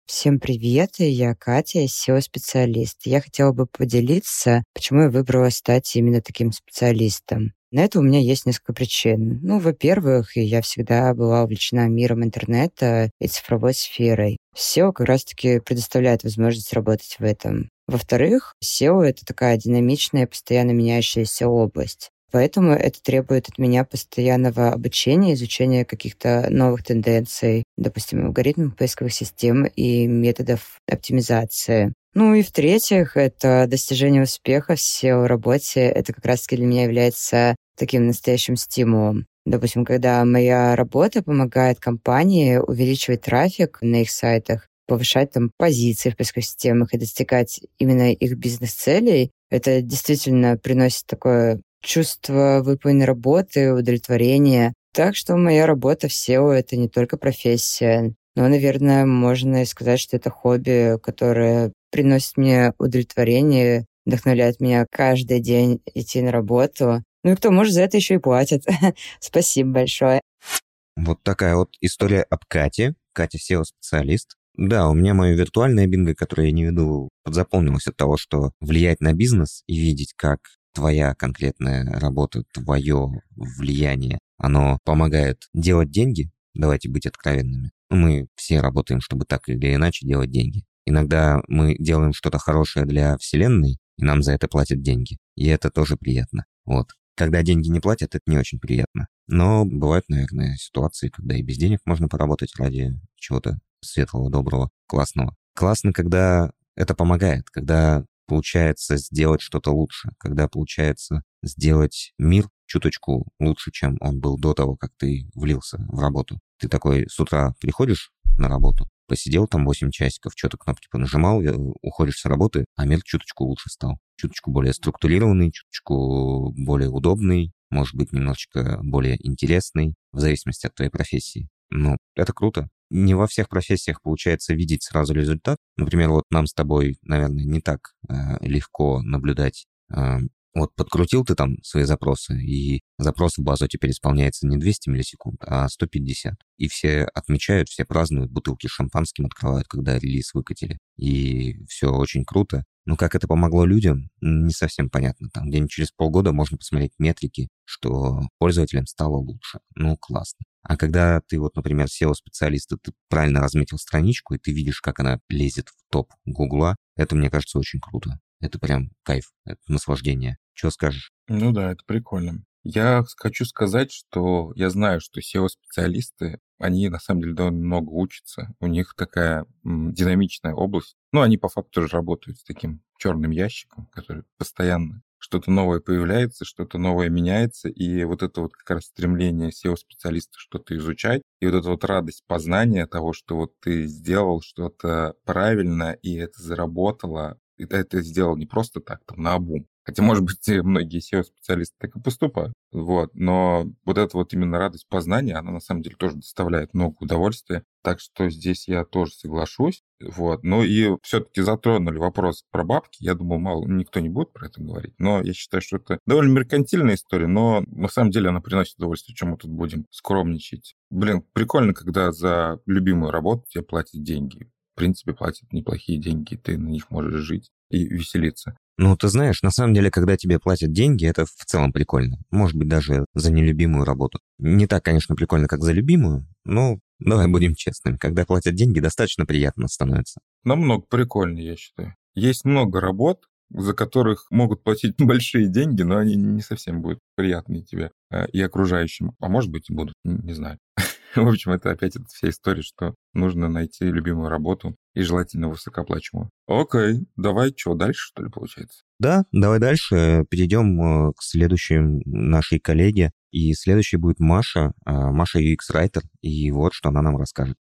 Всем привет, я Катя, SEO-специалист. Я хотела бы поделиться, почему я выбрала стать именно таким специалистом. На это у меня есть несколько причин. Ну, во-первых, я всегда была увлечена миром интернета и цифровой сферой. SEO как раз-таки предоставляет возможность работать в этом. Во-вторых, SEO — это такая динамичная, постоянно меняющаяся область. Поэтому это требует от меня постоянного обучения, изучения каких-то новых тенденций, допустим, алгоритмов поисковых систем и методов оптимизации. Ну и в-третьих, это достижение успеха в SEO-работе. Это как раз-таки для меня является таким настоящим стимулом. Допустим, когда моя работа помогает компании увеличивать трафик на их сайтах, повышать там позиции в поисковых системах и достигать именно их бизнес-целей, это действительно приносит такое чувство выполненной работы, удовлетворения. Так что моя работа в SEO — это не только профессия, но, наверное, можно сказать, что это хобби, которое приносит мне удовлетворение, вдохновляет меня каждый день идти на работу. Ну и кто может за это еще и платит. *laughs* Спасибо большое. Вот такая вот история об Кате. Катя SEO-специалист. Да, у меня мое виртуальное бинго, которое я не веду, подзаполнилось от того, что влиять на бизнес и видеть, как твоя конкретная работа, твое влияние, оно помогает делать деньги, давайте быть откровенными. Мы все работаем, чтобы так или иначе делать деньги. Иногда мы делаем что-то хорошее для Вселенной, и нам за это платят деньги. И это тоже приятно. Вот. Когда деньги не платят, это не очень приятно. Но бывают, наверное, ситуации, когда и без денег можно поработать ради чего-то светлого, доброго, классного. Классно, когда это помогает, когда получается сделать что-то лучше, когда получается сделать мир чуточку лучше, чем он был до того, как ты влился в работу. Ты такой с утра приходишь на работу, посидел там 8 часиков, что-то кнопки понажимал, э, уходишь с работы, а мир чуточку лучше стал. Чуточку более структурированный, чуточку более удобный, может быть, немножечко более интересный, в зависимости от твоей профессии. Ну, это круто. Не во всех профессиях получается видеть сразу результат. Например, вот нам с тобой, наверное, не так э, легко наблюдать э, вот подкрутил ты там свои запросы, и запрос в базу теперь исполняется не 200 миллисекунд, а 150. И все отмечают, все празднуют, бутылки с шампанским открывают, когда релиз выкатили. И все очень круто. Но как это помогло людям, не совсем понятно. Там где-нибудь через полгода можно посмотреть метрики, что пользователям стало лучше. Ну, классно. А когда ты вот, например, SEO-специалист, ты правильно разметил страничку, и ты видишь, как она лезет в топ Гугла, это, мне кажется, очень круто. Это прям кайф, это наслаждение. Что скажешь? Ну да, это прикольно. Я хочу сказать, что я знаю, что SEO-специалисты, они на самом деле довольно много учатся. У них такая динамичная область. Ну, они по факту тоже работают с таким черным ящиком, который постоянно что-то новое появляется, что-то новое меняется, и вот это вот как раз стремление SEO-специалиста что-то изучать, и вот эта вот радость познания того, что вот ты сделал что-то правильно, и это заработало, и ты это сделал не просто так, там, на обум, Хотя, может быть, многие SEO-специалисты так и поступают. Вот. Но вот эта вот именно радость познания, она на самом деле тоже доставляет много удовольствия. Так что здесь я тоже соглашусь. Вот. Ну и все-таки затронули вопрос про бабки. Я думал, мало, никто не будет про это говорить. Но я считаю, что это довольно меркантильная история, но на самом деле она приносит удовольствие. Чем мы тут будем скромничать? Блин, прикольно, когда за любимую работу тебе платят деньги. В принципе, платят неплохие деньги, ты на них можешь жить и веселиться. Ну, ты знаешь, на самом деле, когда тебе платят деньги, это в целом прикольно. Может быть, даже за нелюбимую работу. Не так, конечно, прикольно, как за любимую, но давай будем честными. Когда платят деньги, достаточно приятно становится. Намного прикольнее, я считаю. Есть много работ, за которых могут платить *laughs* большие деньги, но они не совсем будут приятные тебе э, и окружающим. А может быть, будут, не знаю. *laughs* В общем, это опять эта вся история, что нужно найти любимую работу и желательно высокооплачиваемую. Окей, давай что, дальше, что ли, получается? Да, давай дальше. Перейдем э, к следующей нашей коллеге. И следующей будет Маша, а, Маша UX-райтер, и вот что она нам расскажет.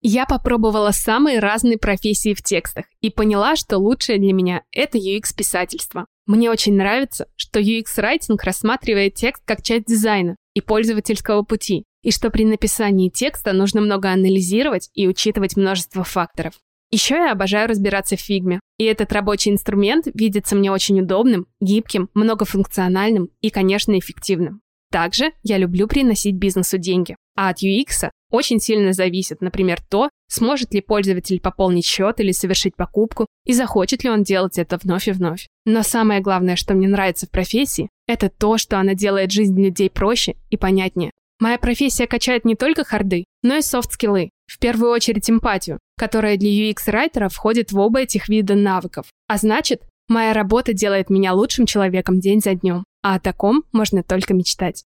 Я попробовала самые разные профессии в текстах и поняла, что лучшее для меня — это UX-писательство. Мне очень нравится, что UX-райтинг рассматривает текст как часть дизайна и пользовательского пути, и что при написании текста нужно много анализировать и учитывать множество факторов. Еще я обожаю разбираться в фигме, и этот рабочий инструмент видится мне очень удобным, гибким, многофункциональным и, конечно, эффективным. Также я люблю приносить бизнесу деньги, а от UX очень сильно зависит, например, то, сможет ли пользователь пополнить счет или совершить покупку, и захочет ли он делать это вновь и вновь. Но самое главное, что мне нравится в профессии, это то, что она делает жизнь людей проще и понятнее. Моя профессия качает не только харды, но и софт-скиллы, в первую очередь эмпатию, которая для UX-райтера входит в оба этих вида навыков. А значит, моя работа делает меня лучшим человеком день за днем. А о таком можно только мечтать.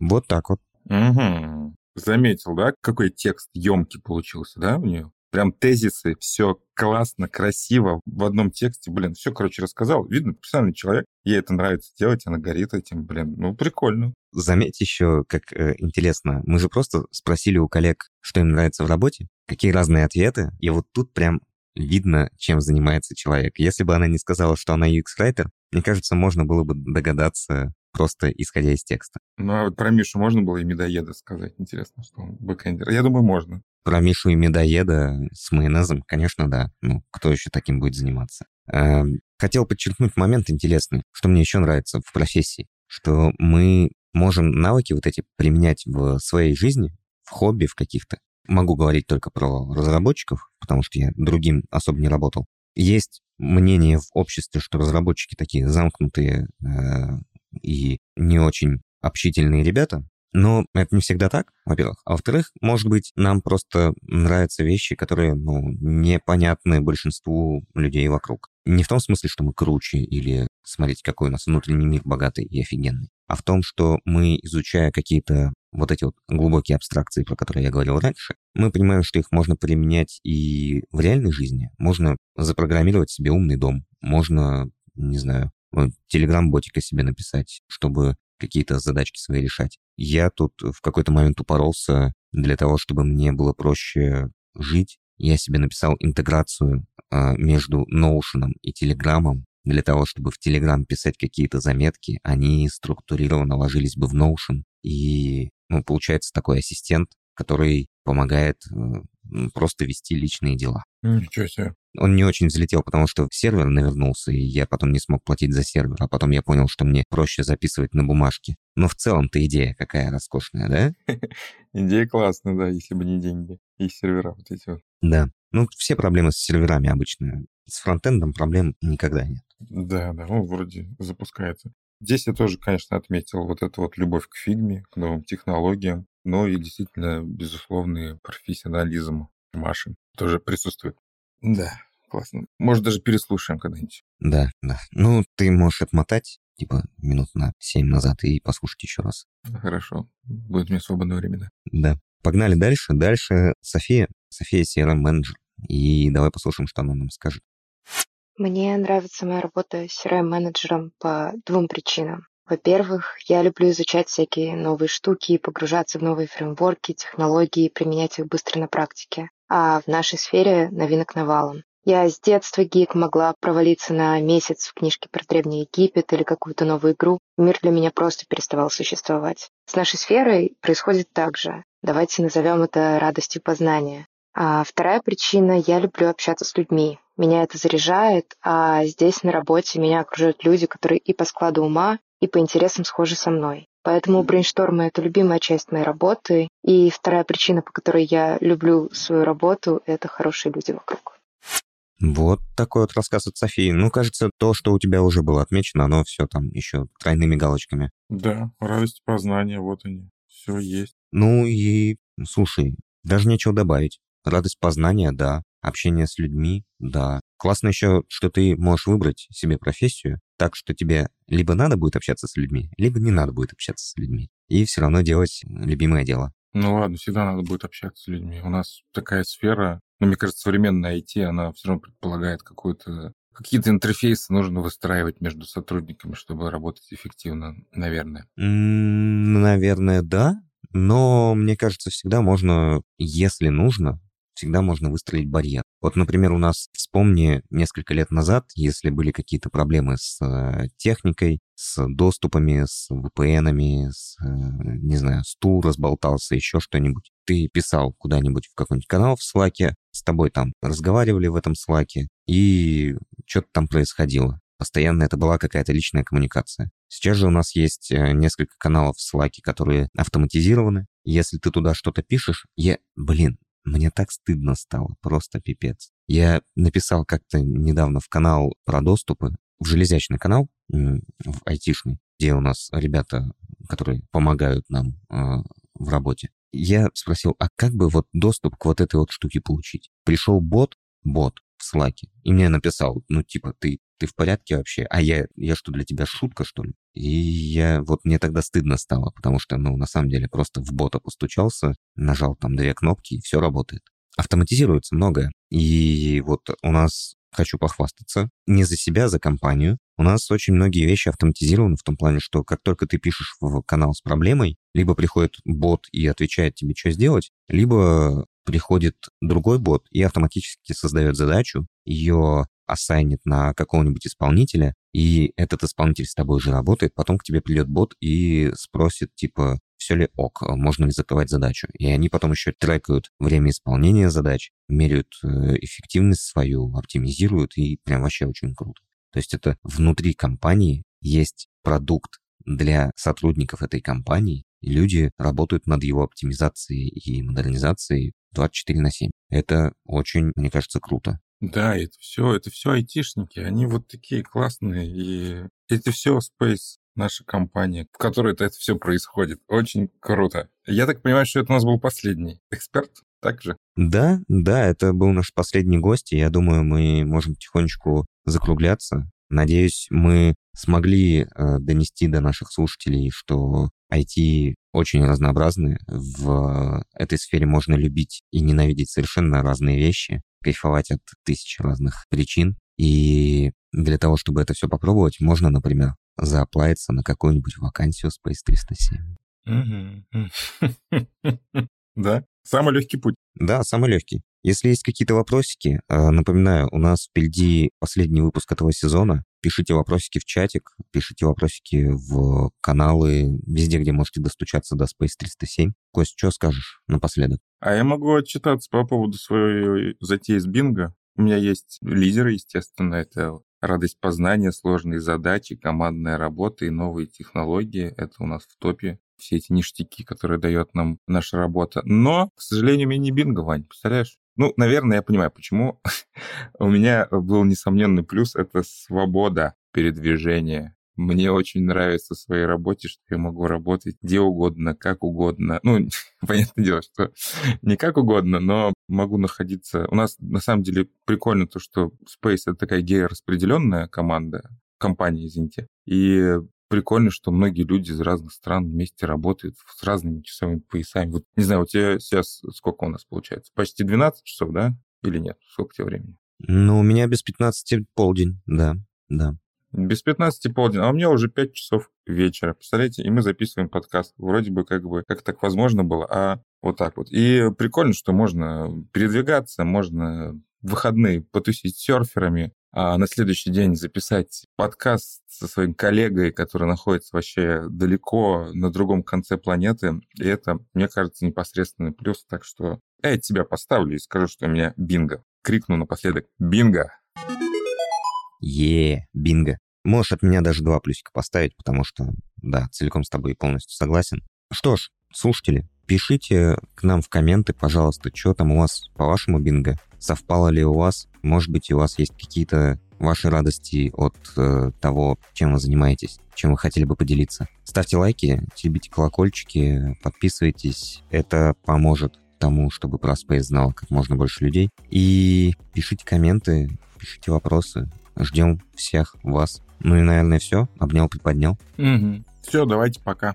Вот так вот. Угу. Заметил, да, какой текст емкий получился, да, у нее? Прям тезисы, все классно, красиво, в одном тексте, блин, все, короче, рассказал. Видно, профессиональный человек, ей это нравится делать, она горит этим, блин, ну, прикольно. Заметь еще, как э, интересно, мы же просто спросили у коллег, что им нравится в работе, какие разные ответы, и вот тут прям видно, чем занимается человек. Если бы она не сказала, что она UX-writer, мне кажется, можно было бы догадаться просто исходя из текста. Ну, а вот про Мишу можно было и медоеда сказать? Интересно, что он бэкэндер. Я думаю, можно. Про Мишу и медоеда с майонезом, конечно, да. Ну, кто еще таким будет заниматься? Эм, хотел подчеркнуть момент интересный, что мне еще нравится в профессии, что мы можем навыки вот эти применять в своей жизни, в хобби, в каких-то. Могу говорить только про разработчиков, потому что я другим особо не работал. Есть мнение в обществе, что разработчики такие замкнутые э, и не очень общительные ребята, но это не всегда так, во-первых. А во-вторых, может быть, нам просто нравятся вещи, которые, ну, непонятны большинству людей вокруг. Не в том смысле, что мы круче или смотрите, какой у нас внутренний мир богатый и офигенный, а в том, что мы, изучая какие-то вот эти вот глубокие абстракции, про которые я говорил раньше, мы понимаем, что их можно применять и в реальной жизни. Можно запрограммировать себе умный дом, можно, не знаю, телеграм-ботика себе написать, чтобы какие-то задачки свои решать. Я тут в какой-то момент упоролся для того, чтобы мне было проще жить. Я себе написал интеграцию э, между Notion и Telegram для того, чтобы в Telegram писать какие-то заметки, они структурированно ложились бы в Notion. И ну, получается такой ассистент, который помогает э, просто вести личные дела. Ничего себе. Он не очень взлетел, потому что сервер навернулся, и я потом не смог платить за сервер, а потом я понял, что мне проще записывать на бумажке. Но в целом-то идея какая роскошная, да? *laughs* Идея классная, да, если бы не деньги и сервера вот эти вот. Да. Ну, все проблемы с серверами обычно. С фронтендом проблем никогда нет. Да, да, он вроде запускается. Здесь я тоже, конечно, отметил вот эту вот любовь к фигме, к новым технологиям, но и действительно безусловный профессионализм Маши тоже присутствует. Да, классно. Может, даже переслушаем когда-нибудь. Да, да. Ну, ты можешь отмотать, типа, минут на семь назад и послушать еще раз. Хорошо. Будет у меня свободное время, да. Да. Погнали дальше. Дальше София. София CRM-менеджер. И давай послушаем, что она нам скажет. Мне нравится моя работа CRM-менеджером по двум причинам. Во-первых, я люблю изучать всякие новые штуки, погружаться в новые фреймворки, технологии, применять их быстро на практике. А в нашей сфере новинок навалом. Я с детства гик могла провалиться на месяц в книжке про Древний Египет или какую-то новую игру. Мир для меня просто переставал существовать. С нашей сферой происходит так же. Давайте назовем это радостью познания. А вторая причина – я люблю общаться с людьми. Меня это заряжает, а здесь на работе меня окружают люди, которые и по складу ума, и по интересам схожи со мной. Поэтому брейнштормы — это любимая часть моей работы. И вторая причина, по которой я люблю свою работу, это хорошие люди вокруг. Вот такой вот рассказ от Софии. Ну, кажется, то, что у тебя уже было отмечено, оно все там еще тройными галочками. Да, радость познания, вот они. Все есть. Ну и, слушай, даже нечего добавить. Радость познания, да. Общение с людьми, да. Классно еще, что ты можешь выбрать себе профессию так, что тебе либо надо будет общаться с людьми, либо не надо будет общаться с людьми. И все равно делать любимое дело. Ну ладно, всегда надо будет общаться с людьми. У нас такая сфера, ну, мне кажется, современная IT, она все равно предполагает какую-то Какие-то интерфейсы нужно выстраивать между сотрудниками, чтобы работать эффективно, наверное. Наверное, да. Но мне кажется, всегда можно, если нужно, всегда можно выстроить барьер. Вот, например, у нас, вспомни, несколько лет назад, если были какие-то проблемы с э, техникой, с доступами, с VPN-ами, с, э, не знаю, стул разболтался, еще что-нибудь, ты писал куда-нибудь в какой-нибудь канал в Slack, с тобой там разговаривали в этом Slack, и что-то там происходило. Постоянно это была какая-то личная коммуникация. Сейчас же у нас есть э, несколько каналов в Slack, которые автоматизированы. Если ты туда что-то пишешь, я, блин, мне так стыдно стало, просто пипец. Я написал как-то недавно в канал про доступы, в железячный канал, в айтишный, где у нас ребята, которые помогают нам э, в работе. Я спросил, а как бы вот доступ к вот этой вот штуке получить? Пришел бот, бот в Slack, и мне написал, ну типа, ты ты в порядке вообще? А я, я что, для тебя шутка, что ли? И я, вот мне тогда стыдно стало, потому что, ну, на самом деле, просто в бота постучался, нажал там две кнопки, и все работает. Автоматизируется многое. И вот у нас, хочу похвастаться, не за себя, а за компанию. У нас очень многие вещи автоматизированы в том плане, что как только ты пишешь в канал с проблемой, либо приходит бот и отвечает тебе, что сделать, либо приходит другой бот и автоматически создает задачу, ее ассайнит на какого-нибудь исполнителя, и этот исполнитель с тобой уже работает, потом к тебе придет бот и спросит, типа, все ли ок, можно ли закрывать задачу. И они потом еще трекают время исполнения задач, меряют э, эффективность свою, оптимизируют, и прям вообще очень круто. То есть это внутри компании есть продукт для сотрудников этой компании, и люди работают над его оптимизацией и модернизацией 24 на 7. Это очень, мне кажется, круто. Да, это все, это все айтишники, они вот такие классные, и это все Space, наша компания, в которой это, все происходит. Очень круто. Я так понимаю, что это у нас был последний эксперт, так же? Да, да, это был наш последний гость, и я думаю, мы можем потихонечку закругляться. Надеюсь, мы смогли э, донести до наших слушателей, что IT очень разнообразны. В этой сфере можно любить и ненавидеть совершенно разные вещи кайфовать от тысяч разных причин. И для того, чтобы это все попробовать, можно, например, зааплавиться на какую-нибудь вакансию Space 307. *laughs* Да, Самый легкий путь. Да, самый легкий. Если есть какие-то вопросики, э, напоминаю, у нас впереди последний выпуск этого сезона. Пишите вопросики в чатик, пишите вопросики в каналы, везде, где можете достучаться до Space 307. Кость, что скажешь напоследок? А я могу отчитаться по поводу своей затеи с бинго. У меня есть лидеры, естественно, это радость познания, сложные задачи, командная работа и новые технологии. Это у нас в топе все эти ништяки, которые дает нам наша работа. Но, к сожалению, у меня не бинго, Вань, представляешь? Ну, наверное, я понимаю, почему. *laughs* У меня был несомненный плюс — это свобода передвижения. Мне очень нравится в своей работе, что я могу работать где угодно, как угодно. Ну, *laughs* понятное дело, что *laughs* не как угодно, но могу находиться... У нас, на самом деле, прикольно то, что Space — это такая геораспределенная команда, компания, извините. И прикольно, что многие люди из разных стран вместе работают с разными часовыми поясами. Вот, не знаю, у тебя сейчас сколько у нас получается? Почти 12 часов, да? Или нет? Сколько тебе времени? Ну, у меня без 15 полдень, да, да. Без 15 полдень, а у меня уже 5 часов вечера. Представляете, и мы записываем подкаст. Вроде бы как бы как так возможно было, а вот так вот. И прикольно, что можно передвигаться, можно в выходные потусить серферами, а на следующий день записать подкаст со своим коллегой, который находится вообще далеко на другом конце планеты. И это, мне кажется, непосредственный плюс. Так что я тебя поставлю и скажу, что у меня бинго. Крикну напоследок «Бинго!» Е, бинго. Можешь от меня даже два плюсика поставить, потому что, да, целиком с тобой полностью согласен. Что ж, слушатели, пишите к нам в комменты, пожалуйста, что там у вас по вашему бинго совпало ли у вас, может быть, у вас есть какие-то ваши радости от э, того, чем вы занимаетесь, чем вы хотели бы поделиться. Ставьте лайки, теребите колокольчики, подписывайтесь. Это поможет тому, чтобы про Space знало как можно больше людей. И пишите комменты, пишите вопросы. Ждем всех вас. Ну и, наверное, все. Обнял, приподнял. Угу. Все, давайте пока.